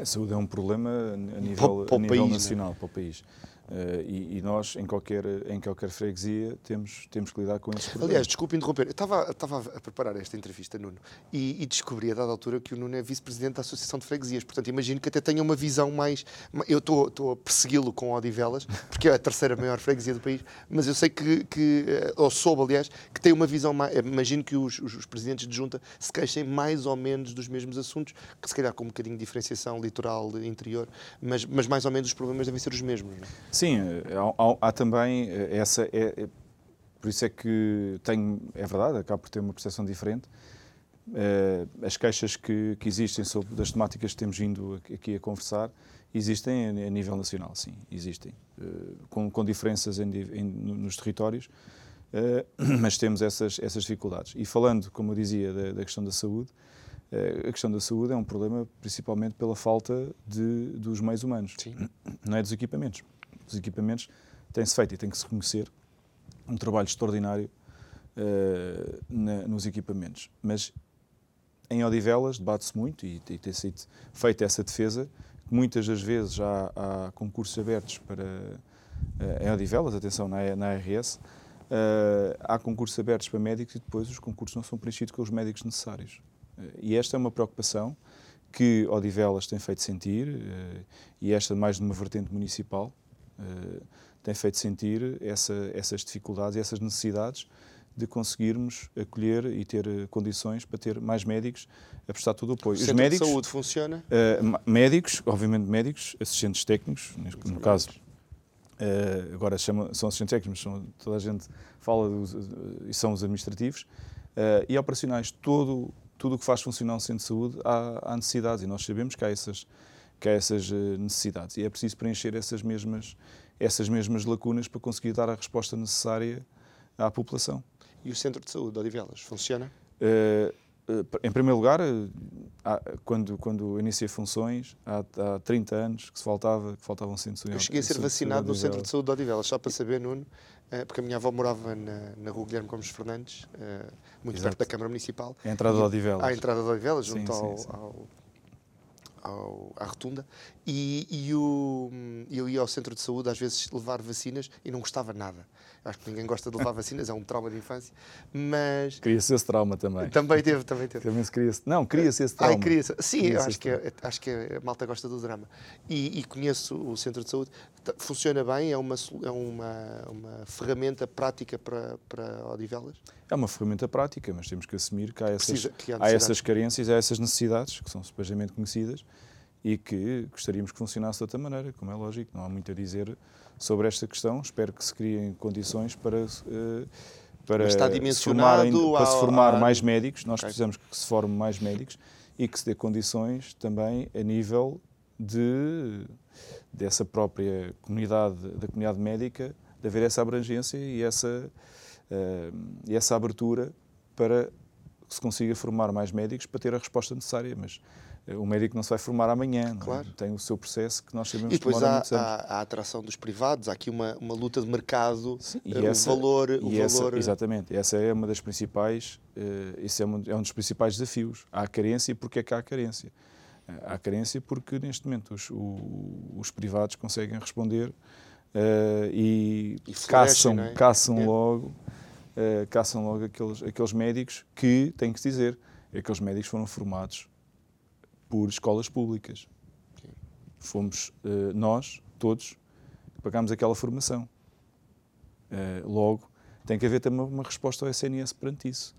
A saúde é um problema a nível, para, para a nível país, né? nacional, né? para o país. Uh, e, e, nós, em qualquer, em qualquer freguesia, temos, temos que lidar com esses problemas. Aliás, desculpe interromper, eu estava, estava a preparar esta entrevista, Nuno, e, e descobri a dada altura que o Nuno é vice-presidente da Associação de Freguesias, portanto imagino que até tenha uma visão mais... Eu estou, estou a persegui-lo com Odivelas, porque é a terceira maior freguesia do país, mas eu sei que, que eh, ou soube, aliás, que tem uma visão mais... Imagino que os, os, os presidentes de junta se queixem mais ou menos dos mesmos assuntos, que se calhar com um bocadinho de diferenciação litoral, interior, mas, mas mais ou menos os problemas devem ser os mesmos, não é? Sim, há, há, também eh, essa. É, é, por isso é que tenho. É verdade, acabo por ter uma percepção diferente. Uh, as queixas que, que, existem sobre das temáticas que temos vindo aqui a conversar existem a, nível nacional, sim, existem, uh, com, com, diferenças em, em, nos territórios, uh, <clears throat> mas temos essas, essas dificuldades. E falando, como eu dizia, da, da questão da saúde, a questão da saúde é um problema principalmente pela falta de, dos meios humanos, sim. não é dos equipamentos dos equipamentos, tem-se feito e tem que se reconhecer um trabalho extraordinário uh, na, nos equipamentos. Mas em Odivelas debate-se muito e, e tem sido feita essa defesa, muitas das vezes já há concursos abertos para uh, em Odivelas, atenção, na, na ARS, uh, eh, há concursos abertos para médicos e depois os concursos não são preenchidos com os médicos necessários. e esta é uma preocupação que Odivelas tem feito sentir, e esta mais de uma vertente municipal, eh, tem feito sentir essa, essas dificuldades e essas necessidades de conseguirmos acolher e ter eh, condições para ter mais médicos a prestar todo o apoio. O Os médicos, de saúde funciona? Uh, médicos, obviamente médicos, assistentes técnicos, no caso, uh, agora chama, são assistentes técnicos, mas são, toda a gente fala dos, e são os administrativos, uh, e operacionais, todo, tudo o que faz funcionar um centro de saúde há, há necessidades e nós sabemos que há essas que há essas eh, necessidades. E é preciso preencher essas mesmas, essas mesmas lacunas para conseguir dar a resposta necessária à população. E o Centro de Saúde de Odivelas funciona? Uh, em primeiro lugar, quando, quando iniciei funções, há, há 30 anos que se faltava, que faltavam centros Eu cheguei a ser vacinado no Centro de Saúde de Odivelas, só para saber, Nuno, porque a minha avó morava na, na rua Guilherme Gomes Fernandes, muito Exato. perto da Câmara Municipal. A entrada de Odivelas. À entrada de Odivelas, junto sim, ao, sim, sim. ao ao, à rotunda e, e o, eu ia ao centro de saúde às vezes levar vacinas e não gostava nada. Acho que ninguém gosta de levar <laughs> vacinas, é um trauma de infância, mas... Cria-se esse trauma também. Também teve, também teve. Também se cria -se... Não, cria-se esse trauma. Ai, cria -se. Sim, cria acho, que é, acho que a malta gosta do drama. E, e, conheço o centro de saúde, funciona bem, é uma, é uma, uma ferramenta prática para, para Odivelas? É uma ferramenta prática, mas temos que assumir que há essas, Precisa, que há, há essas carências, há essas necessidades, que são supostamente conhecidas, e que gostaríamos que funcionasse de outra maneira, como é lógico. Não há muito a dizer sobre esta questão. Espero que se criem condições para. Uh, para está dimensionado se formar, para se formar mais médicos, nós okay. precisamos que se forme mais médicos e que se dê condições também a nível de dessa própria comunidade, da comunidade médica, de haver essa abrangência e essa, essa abertura para que se consiga formar mais médicos para ter a resposta necessária. Mas o médico não se vai formar amanhã, é? claro. tem o seu processo que nós sabemos e depois que há, há, há, a atração dos privados, há aqui uma, uma luta de mercado, Sim, e essa, o valor... E o essa, valor... Exatamente, essa é uma das principais, uh, esse é um, é um, dos principais desafios. Há carência e porquê é que há carência? Há carência porque, neste momento, os, os privados conseguem responder uh, e, e caçam, é? caçam é. logo, uh, caçam logo aqueles, aqueles médicos que, tem que dizer, aqueles médicos foram formados por escolas públicas. Fomos uh, nós, todos, que pagámos aquela formação. logo, tem que haver também uma resposta ao SNS perante isso.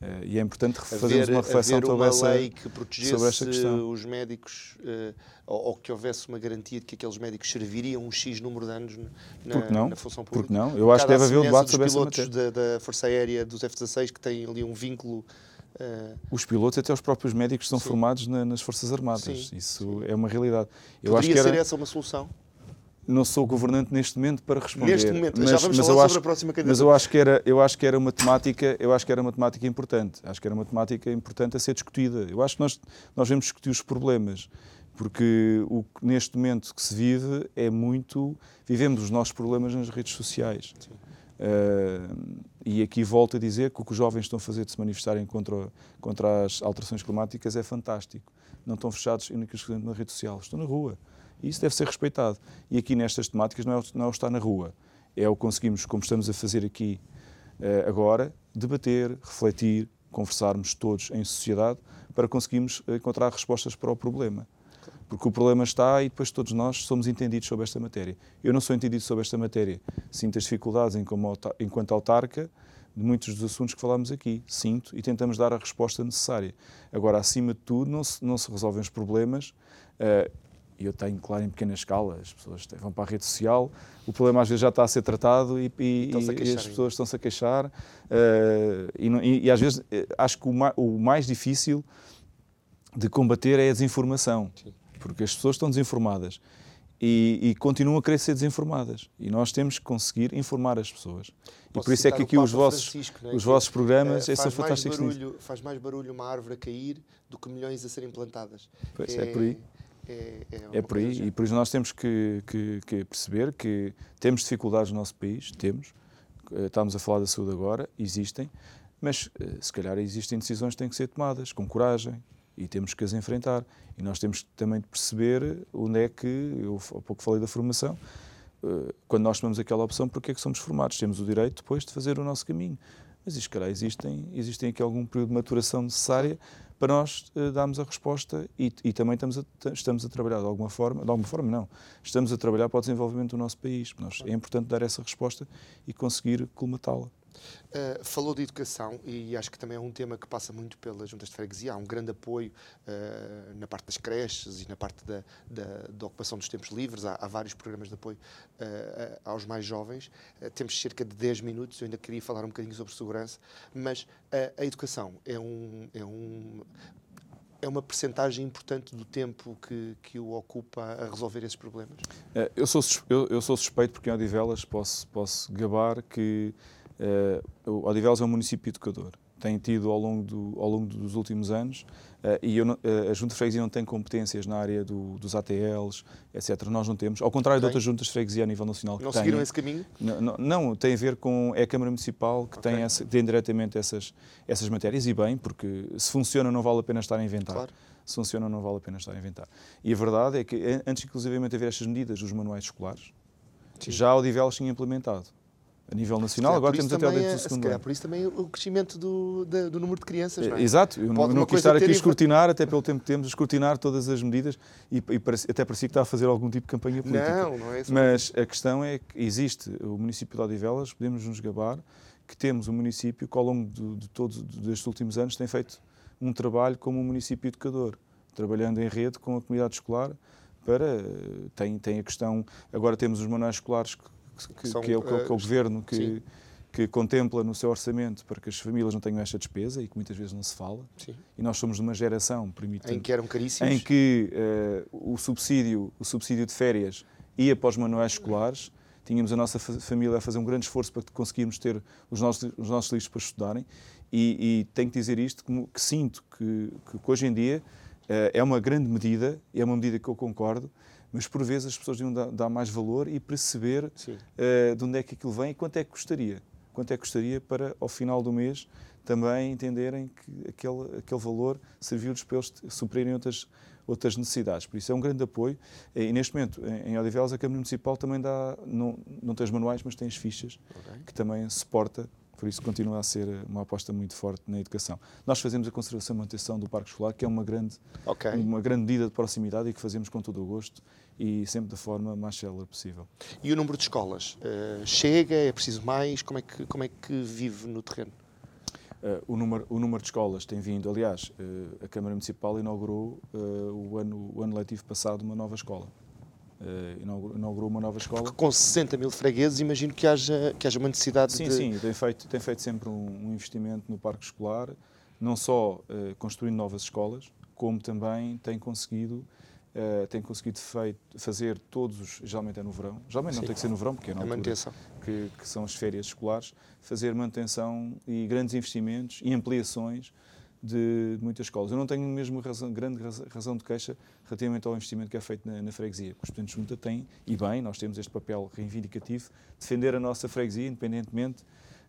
Uh, e é importante fazermos uma reflexão sobre, uma essa, lei que protegesse sobre esta questão. os médicos, uh, ou, ou, que houvesse uma garantia de que aqueles médicos serviriam um X número de anos na, Porque não? na função pública. Porque não? Eu acho que deve haver um debate sobre essa matéria. Da, da Força Aérea dos F-16 que têm ali um vínculo... Uh... Os pilotos, até os próprios médicos, são Sim. formados na, nas Forças Armadas. Sim. Isso Sim. é uma realidade. Eu Poderia acho que era... ser essa uma solução? Não sou governante neste momento para responder. Neste momento, mas, já vamos mas falar sobre acho, a próxima candidatura. Mas eu acho que era, eu acho que era uma temática, eu acho que era uma temática importante. Acho que era uma temática importante a ser discutida. Eu acho que nós nós devemos discutir os problemas, porque o que neste momento que se vive é muito vivemos os nossos problemas nas redes sociais. Uh, e aqui volto a dizer que o que os jovens estão a fazer de se manifestarem contra, contra as alterações climáticas é fantástico. Não estão fechados na rede social, estão na rua. Isso deve ser respeitado. E aqui nestas temáticas não é, não é o estar na rua, é o conseguimos, como estamos a fazer aqui uh, agora, debater, refletir, conversarmos todos em sociedade para conseguirmos encontrar respostas para o problema. Porque o problema está e depois todos nós somos entendidos sobre esta matéria. Eu não sou entendido sobre esta matéria. Sinto as dificuldades enquanto autarca de muitos dos assuntos que falámos aqui. Sinto e tentamos dar a resposta necessária. Agora, acima de tudo, não se, não se resolvem os problemas. Uh, e eu tenho, claro, em pequena escala, as pessoas vão para a rede social, o problema às vezes já está a ser tratado e, e, e as pessoas estão-se a queixar. Uh, e, e, às vezes eh, acho que o, ma o, mais difícil de combater é a desinformação, Sim. porque as pessoas estão desinformadas e, continuam a querer ser desinformadas. E nós temos que conseguir informar as pessoas. Posso e por isso é que aqui os vossos, né? os vossos programas é, são fantásticos. Barulho, faz mais barulho uma árvore a cair do que milhões a serem plantadas. Pois é, é por aí é, é, é por aí. E por isso nós temos que, que, que, perceber que temos dificuldades no nosso país, temos. Eh, estamos a falar da saúde agora, existem, mas eh, se calhar existem decisões que têm que ser tomadas com coragem e temos que as enfrentar. E nós temos também de perceber onde é que, eu há pouco falei da formação, eh, quando nós tomamos aquela opção, porque é que somos formados? Temos o direito depois de fazer o nosso caminho. Mas, se calhar, existem, existem aqui algum período de maturação necessária para nós uh, darmos a resposta e, e também estamos a, estamos a trabalhar de alguma forma, de alguma forma não, estamos a trabalhar para o desenvolvimento do nosso país. Nós, é importante dar essa resposta e conseguir colmatá-la. Uh, falou de educação e acho que também é um tema que passa muito pelas juntas de freguesia. Há um grande apoio uh, na parte das creches e na parte da, da, da ocupação dos tempos livres. Há, há vários programas de apoio uh, aos mais jovens. temos cerca de 10 minutos. Eu ainda queria falar um bocadinho sobre segurança, mas a educação é um, é um é uma percentagem importante do tempo que, que o ocupa a resolver esses problemas? Eu sou, eu, eu sou suspeito porque em Odivelas posso, posso gabar que Uh, Odivelas é um município educador. Tem tido ao longo, do, ao longo dos últimos anos, uh, e eu, uh, a Junta de Freguesia não tem competências na área do, dos ATLs, etc. Nós não temos. Ao contrário tem. de outras juntas de freguesia a nível nacional que Não têm, seguiram esse caminho? Não, não, tem a ver com. É a Câmara Municipal que okay. tem, essa, tem diretamente essas, essas matérias, e bem, porque se funciona não vale a pena estar a inventar. Claro se funciona não vale a pena estar a inventar. E a verdade é que, antes inclusivamente de haver estas medidas dos manuais escolares, Sim. já o Odivelas tinha implementado a nível nacional, agora temos até o dentro do segundo ano. por isso também o crescimento do, do, do número de crianças, não é? Exato, eu Pode não, não quis estar aqui a escrutinar, até pelo tempo que temos, escrutinar todas as medidas e, e parece, até parecia que está a fazer algum tipo de campanha política. Não, não é isso. Mas a questão é que existe o município de Odivelas, podemos nos gabar que temos um município que ao longo de, de todos destes últimos anos tem feito um trabalho como um município educador, trabalhando em rede com a comunidade escolar para tem tem a questão agora temos os manuais escolares que que, São, que, é, o, que, é, o eh, governo que, que contempla no seu orçamento para que as famílias não tenham esta despesa e que muitas vezes não se fala. Sim. E nós somos de uma geração, permite em que eram caríssimos, em que uh, o subsídio, o subsídio de férias ia para os manuais escolares. Tínhamos a nossa família a fazer um grande esforço para que conseguirmos ter os nossos, os nossos livros para estudarem. E, e tenho que dizer isto, que, que sinto que, que, hoje em dia uh, é uma grande medida, é uma medida que eu concordo, mas por vezes as pessoas deviam dar, dar mais valor e perceber uh, de onde é que aquilo vem e quanto é que custaria. Quanto é que custaria para, ao final do mês, também entenderem que aquele, aquele valor serviu-lhes para eles suprirem outras, outras necessidades. Por isso é um grande apoio. E neste momento, em Odivelas, a Câmara Municipal também dá, não, não tem os manuais, mas tem as fichas, okay. que também suporta por isso continua a ser uma aposta muito forte na educação. Nós fazemos a conservação e manutenção do parque escolar, que é uma grande, okay. uma grande medida de proximidade e que fazemos com todo o gosto e sempre da forma mais célere possível. E o número de escolas? Uh, chega? É preciso mais? Como é que, como é que vive no terreno? Uh, o, número, o número de escolas tem vindo, aliás, uh, a Câmara Municipal inaugurou o, ano, o ano letivo passado uma nova escola. Uh, inaugurou uma nova escola. Porque com 60 mil fregueses, imagino que haja, que haja uma necessidade sim, de. Sim, sim, tem feito, tem feito sempre um, um investimento no parque escolar, não só uh, construindo novas escolas, como também tem conseguido. Uh, tem conseguido feito, fazer todos os. Geralmente é no verão, geralmente sim. não tem que ser no verão, porque é na altura que, que são as férias escolares, fazer manutenção e grandes investimentos e ampliações de muitas escolas. Eu não tenho mesmo razão, grande razão de queixa relativamente ao investimento que é feito na, na freguesia. Os de Junta têm, e bem, nós temos este papel reivindicativo, defender a nossa freguesia, independentemente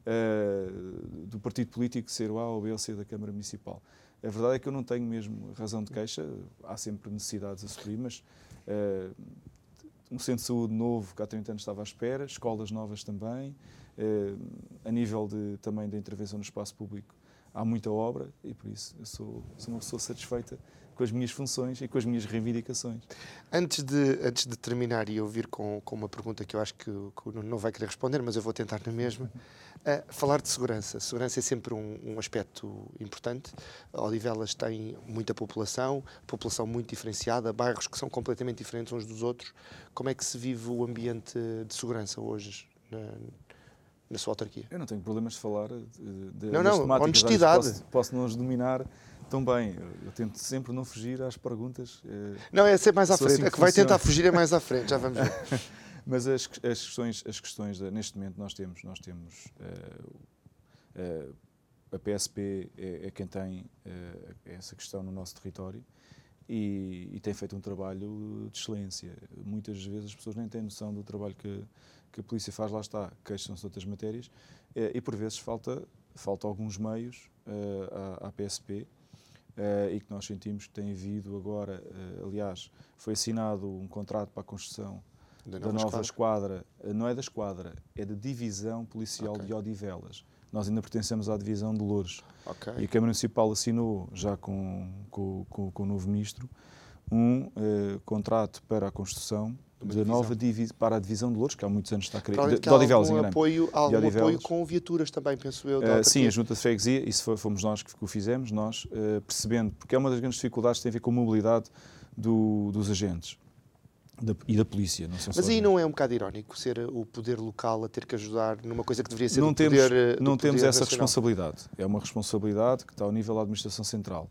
uh, do partido político ser o A ou B ou C da Câmara Municipal. A verdade é que eu não tenho mesmo razão de queixa, há sempre necessidades a suprir, mas uh, um centro de saúde novo que há 30 anos estava à espera, escolas novas também, uh, a nível de, também da intervenção no espaço público há muita obra e por isso eu sou, sou uma pessoa satisfeita com as minhas funções e com as minhas reivindicações. Antes de, antes de terminar e eu vir com, com uma pergunta que eu acho que, que não vai querer responder, mas eu vou tentar na mesma, uh, <laughs> falar de segurança. Segurança é sempre um, um aspecto importante. Odivelas tem muita população, população muito diferenciada, bairros que são completamente diferentes uns dos outros. Como é que se vive o ambiente de segurança hoje na, na sua autarquia? Eu não tenho problemas de falar de, de não, não, honestidade. Posso, posso não os dominar tão bem. Eu tento sempre não fugir às perguntas. Eh, não, é sempre mais à frente. Assim a que vai tentar fugir é mais à frente, já vamos ver. <laughs> Mas as, as questões, as questões de, neste momento nós temos, nós temos uh, uh, a PSP é, é quem tem uh, essa questão no nosso território e, e, tem feito um trabalho de excelência. Muitas vezes as pessoas nem têm noção do trabalho que, que a polícia faz, lá está, queixam-se de outras matérias, eh, e por vezes falta, falta alguns meios eh, à, à PSP, Uh, e que nós sentimos que tem havido agora, uh, aliás, foi assinado um contrato para a construção da nova, da nova esquadra. esquadra. não é da esquadra, é da Divisão Policial okay. de Odivelas. Nós ainda pertencemos à Divisão de Louros. Okay. E a Câmara Municipal assinou, já com, com, com, com o novo Ministro, um uh, contrato para a construção de nova divisão para a divisão de Louros, que há muitos anos está a querer. De, de Odivelas, algum apoio, algum apoio com viaturas também, penso eu. Uh, sim, a Junta de Freguesia, isso fomos nós que o fizemos, nós, uh, percebendo, porque é uma das grandes dificuldades que tem a ver com a mobilidade do, dos agentes. Da, e da polícia. Não Mas aí não é um bocado irónico ser o poder local a ter que ajudar numa coisa que deveria ser não temos, poder eh, Não temos essa nacional. responsabilidade. É uma responsabilidade que está ao nível da administração central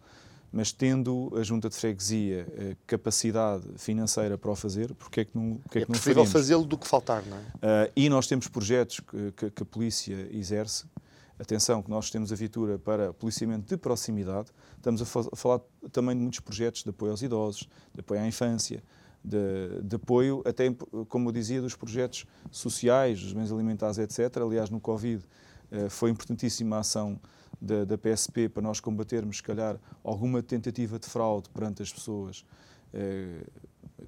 mas tendo a junta de freguesia eh, capacidade financeira para o fazer, porque é que não porque é, é preferível fazê-lo do que faltar, não é? Uh, e nós temos projetos que, que, que, a polícia exerce. Atenção, que nós temos a viatura para policiamento de proximidade. Estamos a, fa a falar também de muitos projetos de apoio aos idosos, de apoio à infância, de, de, apoio, até, como eu dizia, dos projetos sociais, dos bens alimentares, etc. Aliás, no Covid uh, foi importantíssima a ação da, da, PSP para nós combatermos, se calhar, alguma tentativa de fraude perante as pessoas eh,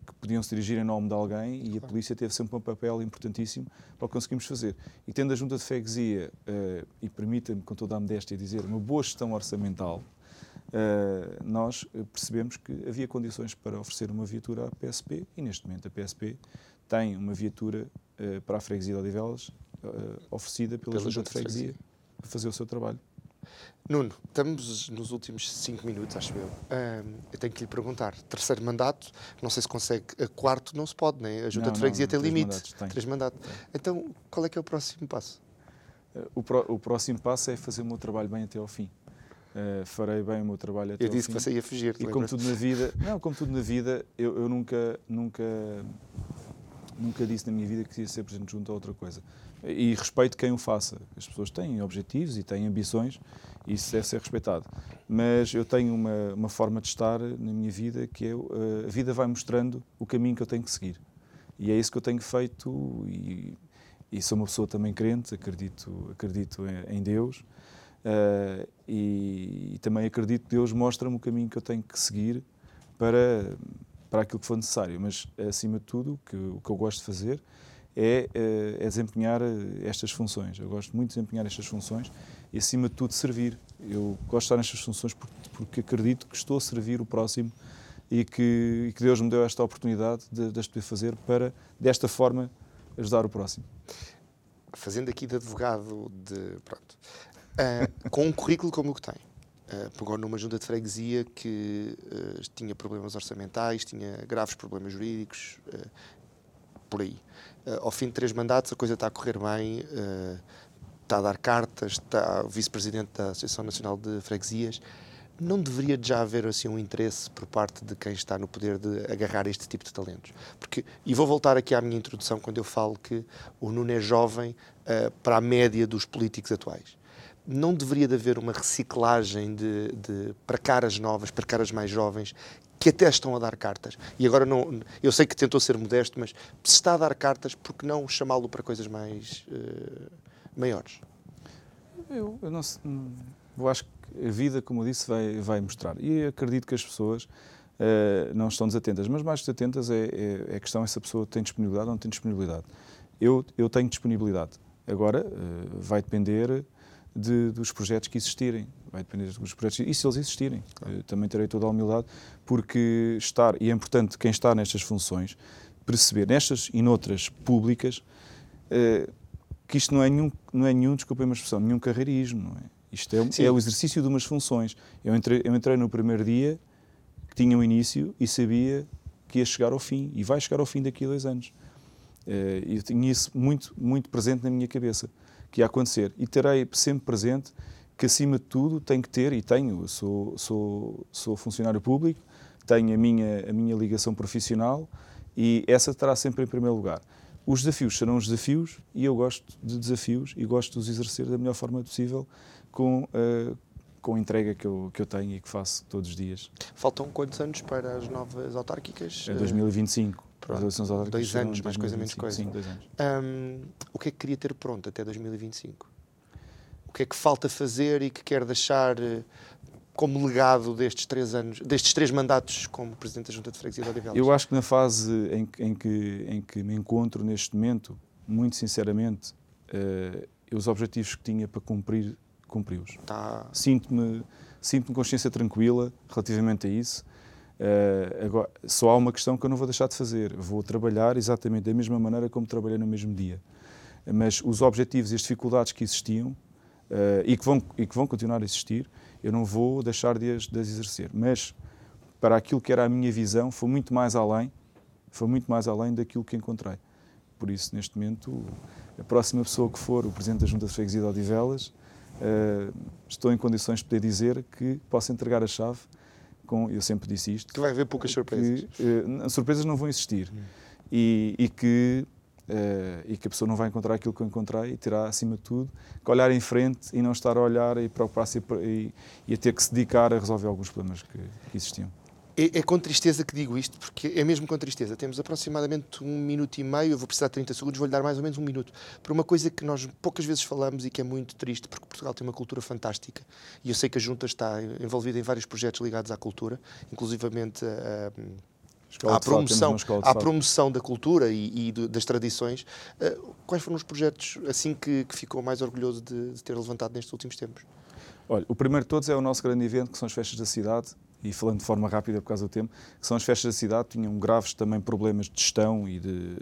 que podiam se dirigir em nome de alguém e a polícia teve sempre um papel importantíssimo para o que conseguimos fazer. E tendo a Junta de Freguesia, eh, e permita-me com toda a modéstia dizer, uma boa gestão orçamental, eh, nós percebemos que havia condições para oferecer uma viatura à PSP e neste momento a PSP tem uma viatura eh, para a Freguesia de Odivelas eh, oferecida pela, pela Junta de Freguesia para fazer o seu trabalho. Nuno, estamos nos últimos cinco minutos, acho eu. eu tenho que lhe perguntar: terceiro mandato, não sei se consegue. A quarto não se pode, né? A Junta não, de Freguesia tem limite. Mandatos, tem. Três mandatos. Tem. Então, qual é que é o próximo passo? Uh, o, pro, o, próximo passo é fazer o meu trabalho bem até ao fim. Uh, farei bem o meu trabalho até eu ao fim. Eu disse que você ia fugir. E como tudo na vida, <laughs> não, como tudo na vida, eu, eu nunca, nunca, nunca disse na minha vida que ia ser presidente junto a outra coisa. E respeito quem o faça. As pessoas têm objetivos e têm ambições e isso deve ser respeitado. Mas eu tenho uma, uma forma de estar na minha vida que é uh, a vida vai mostrando o caminho que eu tenho que seguir. E é isso que eu tenho feito e, e sou uma pessoa também crente, acredito, acredito em Deus. Uh, e, e, também acredito que Deus mostra-me o caminho que eu tenho que seguir para, para aquilo que for necessário. Mas, acima de tudo, que, o que eu gosto de fazer é, uh, é desempenhar estas funções. Eu gosto muito de desempenhar estas funções e, acima de tudo, servir. Eu gosto de estar nestas funções porque acredito que estou a servir o próximo e que, e que Deus me deu esta oportunidade de, de as poder fazer para, desta forma, ajudar o próximo. Fazendo aqui de advogado de. Pronto. Uh, com um currículo como o que tem. Uh, pegou numa junta de freguesia que uh, tinha problemas orçamentais, tinha graves problemas jurídicos, uh, por aí. Ao fim de três mandatos a coisa está a correr bem, está a dar cartas, está o vice-presidente da Associação Nacional de Freguesias. Não deveria já haver assim um interesse por parte de quem está no poder de agarrar este tipo de talentos? Porque, e vou voltar aqui à minha introdução quando eu falo que o Nuno é jovem para a média dos políticos atuais não deveria de haver uma reciclagem de, de, para caras novas, para caras mais jovens, que até estão a dar cartas. E agora não, eu sei que tentou ser modesto, mas se está a dar cartas, por que não chamá-lo para coisas mais uh, maiores? Eu, eu não, eu acho que a vida, como eu disse, vai, vai mostrar. E acredito que as pessoas uh, não estão desatentas, mas mais desatentas é, é, é a questão se a pessoa tem disponibilidade ou não tem disponibilidade. Eu, eu tenho disponibilidade. Agora, uh, vai depender de, dos projetos que existirem. Vai depender dos projetos e se eles existirem. Claro. Também terei toda a humildade, porque estar, e é importante quem está nestas funções, perceber, nestas e noutras públicas, eh, que isto não é nenhum, não é nenhum desculpem uma expressão, nenhum carreirismo. Não é? Isto é, é, o exercício de umas funções. Eu entrei, eu entrei no primeiro dia, que tinha um início, e sabia que ia chegar ao fim, e vai chegar ao fim daqui a dois anos. Eh, e eu tinha isso muito, muito presente na minha cabeça que ia acontecer. E terei sempre presente que, acima de tudo, tenho que ter, e tenho, sou, sou, sou funcionário público, tenho a minha, a minha ligação profissional e essa estará sempre em primeiro lugar. Os desafios serão os desafios e eu gosto de desafios e gosto de os exercer da melhor forma possível com, uh, com a entrega que eu, que eu tenho e que faço todos os dias. Faltam quantos anos para as novas autárquicas? É 2025. Pronto, dois anos, mais coisa, menos coisa. Sim, dois anos. Um, o que é que queria ter pronto até 2025? O que é que falta fazer e que quer deixar eh, como legado destes três anos, destes três mandatos como Presidente da Junta de Freguesia de Odivelas? Eu acho que na fase em, em, que, em que me encontro neste momento, muito sinceramente, uh, os objetivos que tinha para cumprir, cumpri-os. Tá. Sinto-me sinto consciência tranquila relativamente a isso. Uh, agora, só há uma questão que eu não vou deixar de fazer. Vou trabalhar exatamente da mesma maneira como trabalhei no mesmo dia. Mas os objetivos e as dificuldades que existiam e, que vão, e que vão continuar a existir, eu não vou deixar de as, de as exercer. Mas para aquilo que era a minha visão, foi muito mais além, foi muito mais além daquilo que encontrei. Por isso, neste momento, a próxima pessoa que for o Presidente da Junta de Freguesia de Odivelas, uh, estou em condições de poder dizer que posso entregar a chave com, eu sempre disse isto. Que vai haver poucas surpresas. Que, uh, surpresas não vão existir. Hum. E, e, que, uh, e que a pessoa não vai encontrar aquilo que eu encontrei e terá, acima de tudo, que olhar em frente e não estar a olhar e preocupar-se e, e, a ter que se dedicar a resolver alguns problemas que, que existiam. É, é, com tristeza que digo isto, porque é mesmo com tristeza. Temos aproximadamente um minuto e meio, eu vou precisar de 30 segundos, vou-lhe dar mais ou menos um minuto, para uma coisa que nós poucas vezes falamos e que é muito triste, porque Portugal tem uma cultura fantástica e eu sei que a Junta está envolvida em vários projetos ligados à cultura, inclusivamente a. à promoção, à promoção da cultura e, e das tradições. Uh, quais foram os projetos assim que, que ficou mais orgulhoso de, de, ter levantado nestes últimos tempos? Olha, o primeiro de todos é o nosso grande evento, que são as festas da cidade, e falando de forma rápida por causa do tempo, que são as festas da cidade, tinham graves também problemas de gestão e de,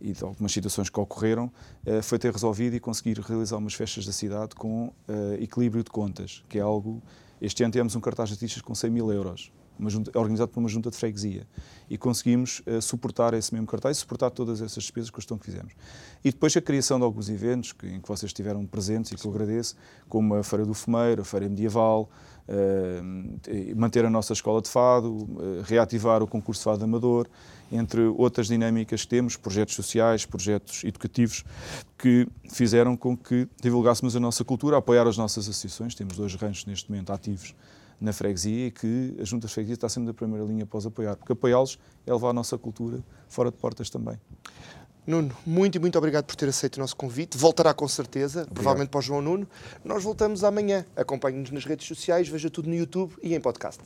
e de algumas situações que ocorreram, uh, foi ter resolvido e conseguir realizar umas festas da cidade com uh, equilíbrio de contas, que é algo... Este ano tivemos um cartaz de artistas com 100 mil euros, junta, organizado por uma junta de freguesia. E conseguimos uh, suportar esse mesmo cartaz e suportar todas essas despesas que que fizemos. E depois a criação de alguns eventos que, em que vocês estiveram presentes e que eu agradeço, como a Feira do Fumeiro, a Feira Medieval, uh, manter a nossa escola de fado, uh, reativar o concurso de fado amador, entre outras dinâmicas que temos, projetos sociais, projetos educativos, que fizeram com que divulgássemos a nossa cultura, apoiar as nossas associações. Temos dois ranchos neste momento ativos na freguesia e que a Junta de Freguesia está sempre na primeira linha para os apoiar, porque apoiá-los é levar a nossa cultura fora de portas também. Nuno, muito e muito obrigado por ter aceito o nosso convite. Voltará com certeza, obrigado. provavelmente para o João Nuno. Nós voltamos amanhã. Acompanhe-nos nas redes sociais, veja tudo no YouTube e em podcast.